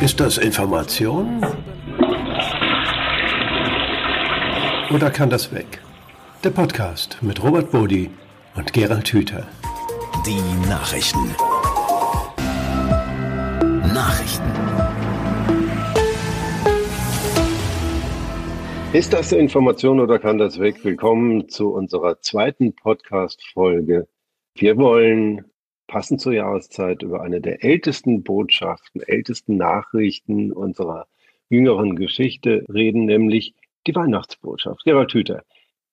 Ist das Information? Oder kann das weg? Der Podcast mit Robert Bodi und Gerald Hüther. Die Nachrichten. Nachrichten. Ist das Information oder kann das weg? Willkommen zu unserer zweiten Podcast-Folge. Wir wollen passend zur Jahreszeit über eine der ältesten Botschaften, ältesten Nachrichten unserer jüngeren Geschichte reden, nämlich die Weihnachtsbotschaft. Gerald Hüther,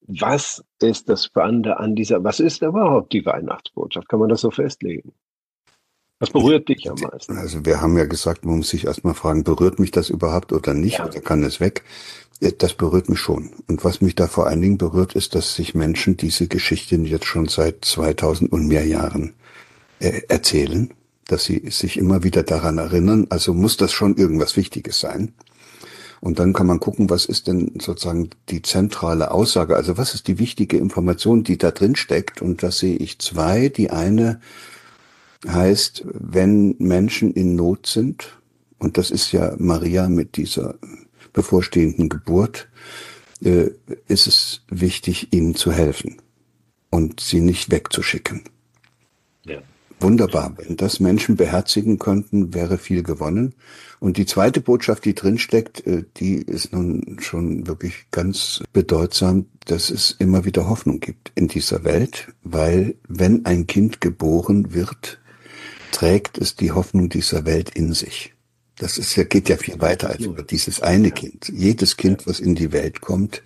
was ist das Spannende an dieser, was ist überhaupt die Weihnachtsbotschaft? Kann man das so festlegen? Was berührt dich am meisten? Also wir haben ja gesagt, man muss sich erstmal fragen, berührt mich das überhaupt oder nicht? Ja. Oder kann es weg? Das berührt mich schon. Und was mich da vor allen Dingen berührt, ist, dass sich Menschen diese Geschichten jetzt schon seit 2000 und mehr Jahren äh, erzählen, dass sie sich immer wieder daran erinnern. Also muss das schon irgendwas Wichtiges sein. Und dann kann man gucken, was ist denn sozusagen die zentrale Aussage? Also was ist die wichtige Information, die da drin steckt? Und da sehe ich zwei. Die eine heißt, wenn Menschen in Not sind, und das ist ja Maria mit dieser bevorstehenden Geburt, äh, ist es wichtig, ihnen zu helfen und sie nicht wegzuschicken. Ja. Wunderbar. Wenn das Menschen beherzigen könnten, wäre viel gewonnen. Und die zweite Botschaft, die drinsteckt, äh, die ist nun schon wirklich ganz bedeutsam, dass es immer wieder Hoffnung gibt in dieser Welt, weil wenn ein Kind geboren wird, trägt es die Hoffnung dieser Welt in sich. Das ist ja, geht ja viel weiter als über dieses eine Kind. Jedes Kind, was in die Welt kommt,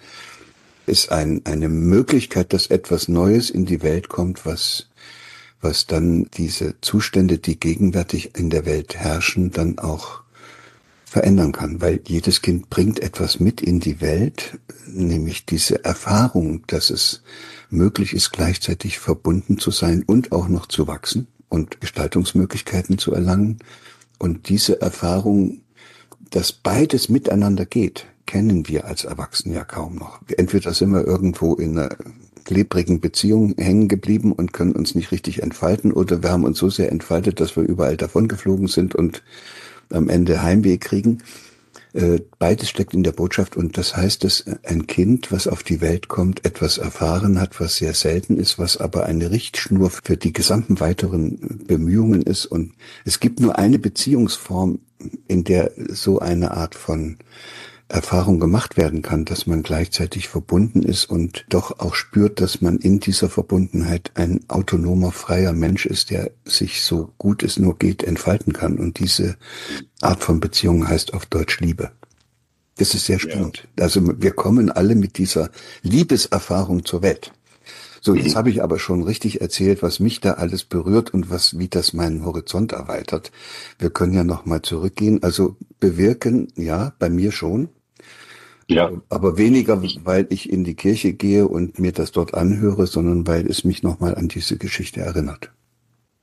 ist ein, eine Möglichkeit, dass etwas Neues in die Welt kommt, was was dann diese Zustände, die gegenwärtig in der Welt herrschen, dann auch verändern kann, weil jedes Kind bringt etwas mit in die Welt, nämlich diese Erfahrung, dass es möglich ist, gleichzeitig verbunden zu sein und auch noch zu wachsen und Gestaltungsmöglichkeiten zu erlangen. Und diese Erfahrung, dass beides miteinander geht, kennen wir als Erwachsene ja kaum noch. Entweder sind wir irgendwo in einer klebrigen Beziehung hängen geblieben und können uns nicht richtig entfalten oder wir haben uns so sehr entfaltet, dass wir überall davongeflogen sind und am Ende Heimweh kriegen. Äh, beides steckt in der Botschaft und das heißt, dass ein Kind, was auf die Welt kommt, etwas erfahren hat, was sehr selten ist, was aber eine Richtschnur für die gesamten weiteren Bemühungen ist. Und es gibt nur eine Beziehungsform, in der so eine Art von Erfahrung gemacht werden kann, dass man gleichzeitig verbunden ist und doch auch spürt, dass man in dieser Verbundenheit ein autonomer, freier Mensch ist, der sich so gut es nur geht entfalten kann. Und diese Art von Beziehung heißt auf Deutsch Liebe. Das ist sehr spannend. Ja. Also wir kommen alle mit dieser Liebeserfahrung zur Welt. So, jetzt habe ich aber schon richtig erzählt, was mich da alles berührt und was, wie das meinen Horizont erweitert. Wir können ja noch mal zurückgehen. Also bewirken, ja, bei mir schon. Ja. Aber weniger, weil ich in die Kirche gehe und mir das dort anhöre, sondern weil es mich nochmal an diese Geschichte erinnert.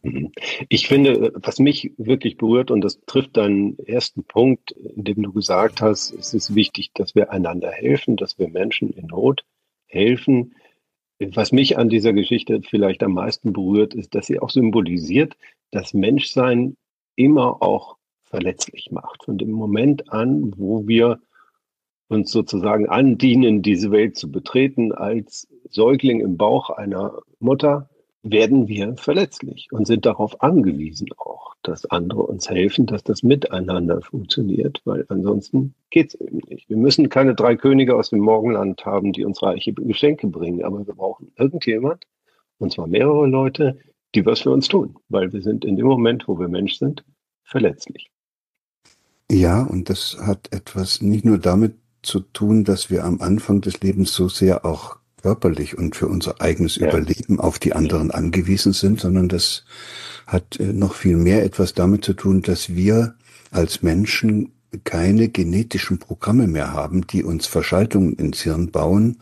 Mhm. Ich finde, was mich wirklich berührt, und das trifft deinen ersten Punkt, in dem du gesagt hast, es ist wichtig, dass wir einander helfen, dass wir Menschen in Not helfen. Was mich an dieser Geschichte vielleicht am meisten berührt, ist, dass sie auch symbolisiert, dass Menschsein immer auch verletzlich macht. Von dem Moment an, wo wir uns sozusagen andienen, diese Welt zu betreten als Säugling im Bauch einer Mutter, werden wir verletzlich und sind darauf angewiesen auch, dass andere uns helfen, dass das miteinander funktioniert, weil ansonsten geht es eben nicht. Wir müssen keine drei Könige aus dem Morgenland haben, die uns reiche Geschenke bringen, aber wir brauchen irgendjemand, und zwar mehrere Leute, die was für uns tun, weil wir sind in dem Moment, wo wir Mensch sind, verletzlich. Ja, und das hat etwas nicht nur damit zu tun, dass wir am Anfang des Lebens so sehr auch körperlich und für unser eigenes ja. Überleben auf die anderen angewiesen sind, sondern das hat äh, noch viel mehr etwas damit zu tun, dass wir als Menschen keine genetischen Programme mehr haben, die uns Verschaltungen ins Hirn bauen,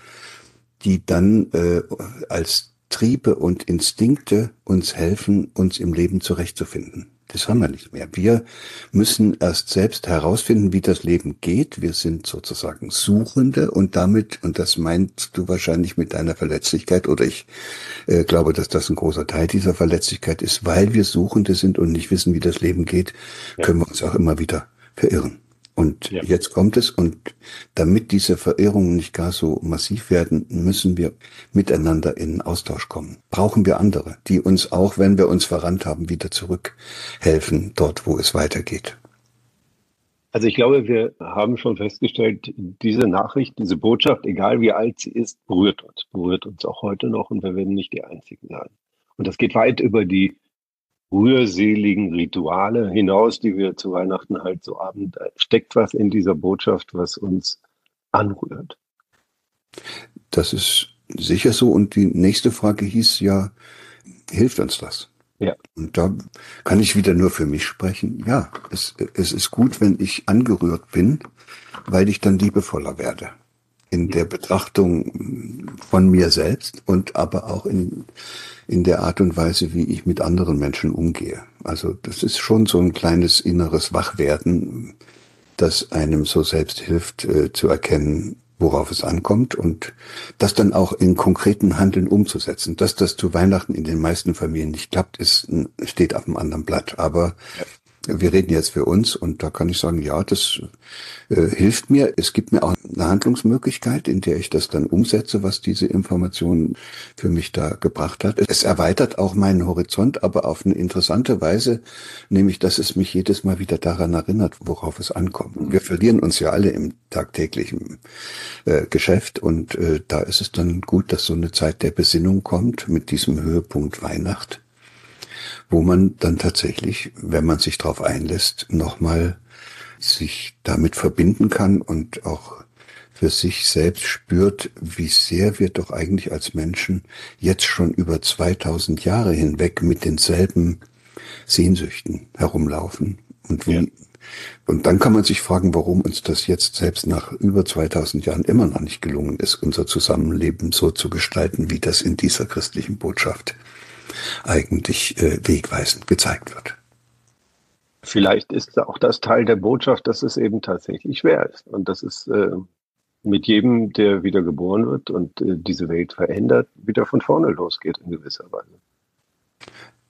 die dann äh, als Triebe und Instinkte uns helfen, uns im Leben zurechtzufinden. Das haben wir nicht mehr. Wir müssen erst selbst herausfinden, wie das Leben geht. Wir sind sozusagen Suchende und damit, und das meinst du wahrscheinlich mit deiner Verletzlichkeit, oder ich äh, glaube, dass das ein großer Teil dieser Verletzlichkeit ist, weil wir Suchende sind und nicht wissen, wie das Leben geht, können wir uns auch immer wieder verirren. Und ja. jetzt kommt es, und damit diese Verirrungen nicht gar so massiv werden, müssen wir miteinander in Austausch kommen. Brauchen wir andere, die uns auch, wenn wir uns verrannt haben, wieder zurückhelfen, dort, wo es weitergeht. Also ich glaube, wir haben schon festgestellt, diese Nachricht, diese Botschaft, egal wie alt sie ist, berührt uns, berührt uns auch heute noch und wir werden nicht die Einzigen sein. Und das geht weit über die rührseligen Rituale hinaus, die wir zu Weihnachten halt so haben. Da steckt was in dieser Botschaft, was uns anrührt. Das ist sicher so. Und die nächste Frage hieß ja, hilft uns das? Ja. Und da kann ich wieder nur für mich sprechen. Ja, es, es ist gut, wenn ich angerührt bin, weil ich dann liebevoller werde in der Betrachtung von mir selbst und aber auch in, in der Art und Weise, wie ich mit anderen Menschen umgehe. Also das ist schon so ein kleines inneres Wachwerden, das einem so selbst hilft äh, zu erkennen, worauf es ankommt und das dann auch in konkreten Handeln umzusetzen. Dass das zu Weihnachten in den meisten Familien nicht klappt, ist, steht auf einem anderen Blatt. Aber wir reden jetzt für uns und da kann ich sagen, ja, das äh, hilft mir. Es gibt mir auch eine Handlungsmöglichkeit, in der ich das dann umsetze, was diese Information für mich da gebracht hat. Es erweitert auch meinen Horizont, aber auf eine interessante Weise, nämlich, dass es mich jedes Mal wieder daran erinnert, worauf es ankommt. Wir verlieren uns ja alle im tagtäglichen äh, Geschäft und äh, da ist es dann gut, dass so eine Zeit der Besinnung kommt mit diesem Höhepunkt Weihnacht wo man dann tatsächlich, wenn man sich darauf einlässt, nochmal sich damit verbinden kann und auch für sich selbst spürt, wie sehr wir doch eigentlich als Menschen jetzt schon über 2000 Jahre hinweg mit denselben Sehnsüchten herumlaufen und wie ja. Und dann kann man sich fragen, warum uns das jetzt selbst nach über 2000 Jahren immer noch nicht gelungen ist, unser Zusammenleben so zu gestalten, wie das in dieser christlichen Botschaft eigentlich äh, wegweisend gezeigt wird. Vielleicht ist auch das Teil der Botschaft, dass es eben tatsächlich schwer ist und dass es äh, mit jedem, der wieder geboren wird und äh, diese Welt verändert, wieder von vorne losgeht in gewisser Weise.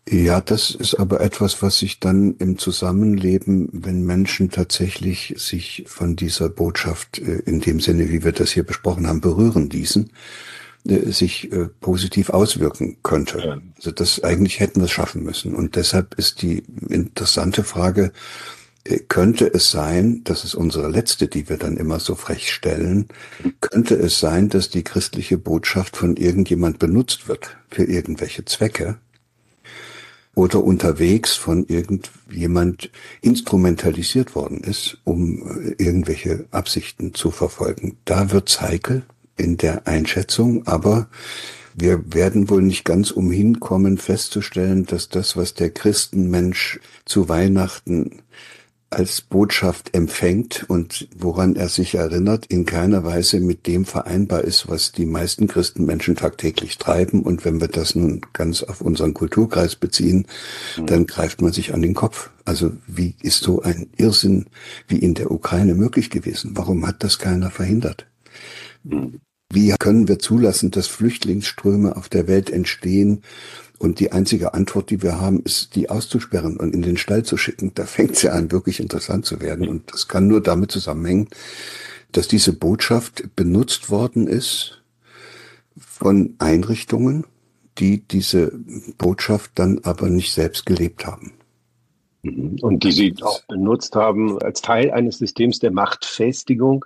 Ja, das ist aber etwas, was sich dann im Zusammenleben, wenn Menschen tatsächlich sich von dieser Botschaft äh, in dem Sinne, wie wir das hier besprochen haben, berühren ließen, sich äh, positiv auswirken könnte. Ja. Also das eigentlich hätten wir es schaffen müssen. Und deshalb ist die interessante Frage, äh, könnte es sein, das ist unsere letzte, die wir dann immer so frech stellen, könnte es sein, dass die christliche Botschaft von irgendjemand benutzt wird für irgendwelche Zwecke oder unterwegs von irgendjemand instrumentalisiert worden ist, um irgendwelche Absichten zu verfolgen. Da wird's heikel in der Einschätzung, aber wir werden wohl nicht ganz umhin kommen festzustellen, dass das, was der Christenmensch zu Weihnachten als Botschaft empfängt und woran er sich erinnert, in keiner Weise mit dem vereinbar ist, was die meisten Christenmenschen tagtäglich treiben. Und wenn wir das nun ganz auf unseren Kulturkreis beziehen, mhm. dann greift man sich an den Kopf. Also wie ist so ein Irrsinn wie in der Ukraine möglich gewesen? Warum hat das keiner verhindert? Wie können wir zulassen, dass Flüchtlingsströme auf der Welt entstehen? Und die einzige Antwort, die wir haben, ist, die auszusperren und in den Stall zu schicken. Da fängt es ja an, wirklich interessant zu werden. Und das kann nur damit zusammenhängen, dass diese Botschaft benutzt worden ist von Einrichtungen, die diese Botschaft dann aber nicht selbst gelebt haben. Mhm. Und die sie auch benutzt haben als Teil eines Systems der Machtfestigung,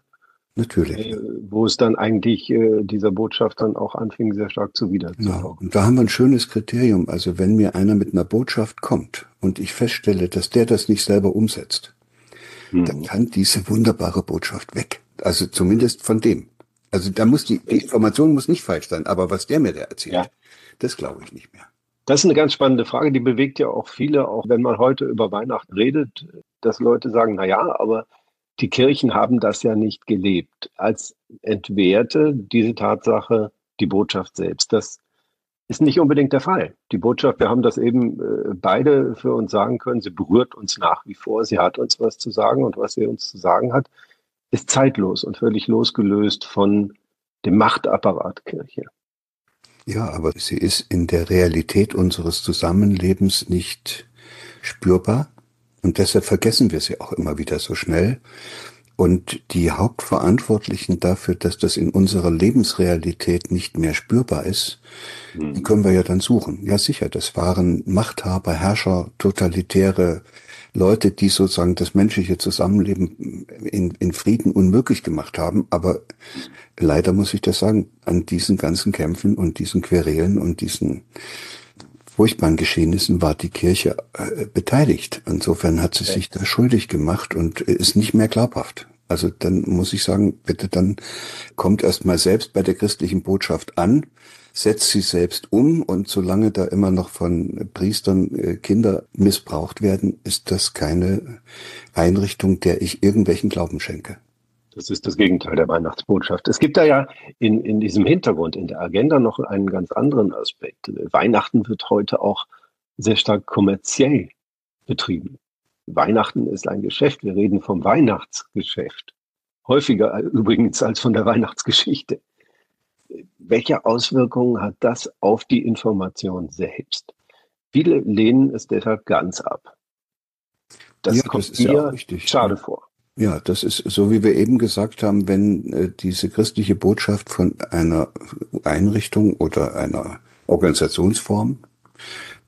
Natürlich. Äh, wo es dann eigentlich äh, dieser Botschaft dann auch anfing, sehr stark zu ja, Und da haben wir ein schönes Kriterium. Also wenn mir einer mit einer Botschaft kommt und ich feststelle, dass der das nicht selber umsetzt, hm. dann kann diese wunderbare Botschaft weg. Also zumindest von dem. Also da muss die, die Information muss nicht falsch sein, aber was der mir da erzählt, ja. das glaube ich nicht mehr. Das ist eine ganz spannende Frage, die bewegt ja auch viele, auch wenn man heute über Weihnachten redet, dass Leute sagen, na ja, aber die Kirchen haben das ja nicht gelebt. Als entwehrte diese Tatsache die Botschaft selbst. Das ist nicht unbedingt der Fall. Die Botschaft, wir haben das eben äh, beide für uns sagen können, sie berührt uns nach wie vor, sie hat uns was zu sagen und was sie uns zu sagen hat, ist zeitlos und völlig losgelöst von dem Machtapparat Kirche. Ja, aber sie ist in der Realität unseres Zusammenlebens nicht spürbar Und deshalb vergessen wir sie auch immer wieder so schnell. Und die Hauptverantwortlichen dafür, dass das in unserer Lebensrealität nicht mehr spürbar ist, mhm. die können wir ja dann suchen. Ja, sicher, das waren Machthaber, Herrscher, totalitäre Leute, die sozusagen das menschliche Zusammenleben in, in Frieden unmöglich gemacht haben. Aber leider muss ich das sagen, an diesen ganzen Kämpfen und diesen Querelen und diesen furchtbaren Geschehnissen war die Kirche äh, beteiligt. Insofern hat sie sich da schuldig gemacht und ist nicht mehr glaubhaft. Also dann muss ich sagen, bitte dann kommt erst mal selbst bei der christlichen Botschaft an, setzt sie selbst um und solange da immer noch von Priestern äh, Kinder missbraucht werden, ist das keine Einrichtung, der ich irgendwelchen Glauben schenke. Das ist das Gegenteil der Weihnachtsbotschaft. Es gibt da ja in, in diesem Hintergrund, in der Agenda noch einen ganz anderen Aspekt. Weihnachten wird heute auch sehr stark kommerziell betrieben. Weihnachten ist ein Geschäft. Wir reden vom Weihnachtsgeschäft. Häufiger übrigens als von der Weihnachtsgeschichte. Welche Auswirkungen hat das auf die Information selbst? Viele lehnen es deshalb ganz ab. Das ja, kommt das mir ja schade vor. Ja, das ist so, wie wir eben gesagt haben, wenn äh, diese christliche Botschaft von einer Einrichtung oder einer Organisationsform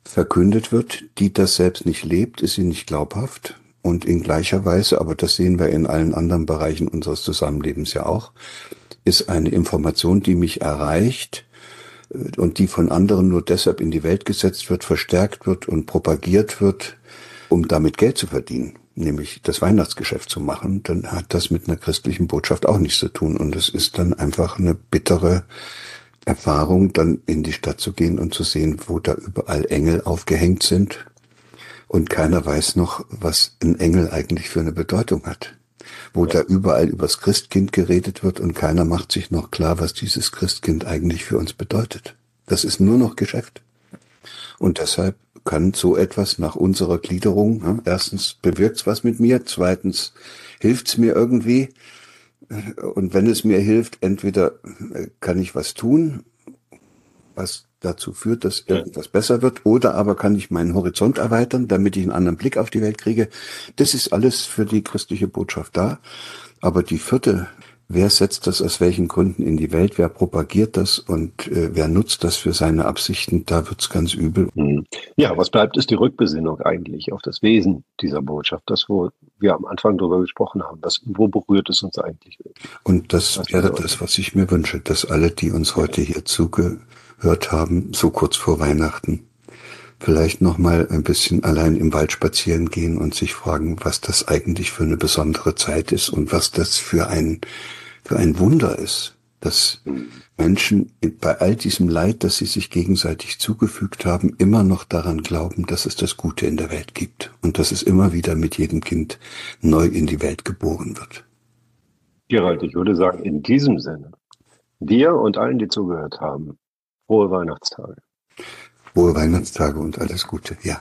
verkündet wird, die das selbst nicht lebt, ist sie nicht glaubhaft. Und in gleicher Weise, aber das sehen wir in allen anderen Bereichen unseres Zusammenlebens ja auch, ist eine Information, die mich erreicht äh, und die von anderen nur deshalb in die Welt gesetzt wird, verstärkt wird und propagiert wird, um damit Geld zu verdienen nämlich das Weihnachtsgeschäft zu machen, dann hat das mit einer christlichen Botschaft auch nichts zu tun. Und es ist dann einfach eine bittere Erfahrung, dann in die Stadt zu gehen und zu sehen, wo da überall Engel aufgehängt sind. Und keiner weiß noch, was ein Engel eigentlich für eine Bedeutung hat. Wo ja. da überall übers Christkind geredet wird und keiner macht sich noch klar, was dieses Christkind eigentlich für uns bedeutet. Das ist nur noch Geschäft. Und deshalb kann so etwas nach unserer Gliederung, ja, erstens bewirkt's was mit mir, zweitens hilft's mir irgendwie. Und wenn es mir hilft, entweder äh, kann ich was tun, was dazu führt, dass irgendwas besser wird, oder aber kann ich meinen Horizont erweitern, damit ich einen anderen Blick auf die Welt kriege. Das ist alles für die christliche Botschaft da. Aber die vierte Wer setzt das aus welchen Gründen in die Welt? Wer propagiert das und äh, wer nutzt das für seine Absichten? Da wird's ganz übel. Hm. Ja, was bleibt, ist die Rückbesinnung eigentlich auf das Wesen dieser Botschaft, das, wo wir am Anfang darüber gesprochen haben. Das, wo berührt es uns eigentlich? Und das was wäre das, was ich mir wünsche, dass alle, die uns heute hier zugehört haben, so kurz vor Weihnachten, vielleicht noch mal ein bisschen allein im Wald spazieren gehen und sich fragen, was das eigentlich für eine besondere Zeit ist und was das für ein für ein Wunder ist, dass Menschen bei all diesem Leid, das sie sich gegenseitig zugefügt haben, immer noch daran glauben, dass es das Gute in der Welt gibt und dass es immer wieder mit jedem Kind neu in die Welt geboren wird. Gerald, ich würde sagen, in diesem Sinne, dir und allen, die zugehört haben, frohe Weihnachtstage. Frohe Weihnachtstage und alles Gute, ja.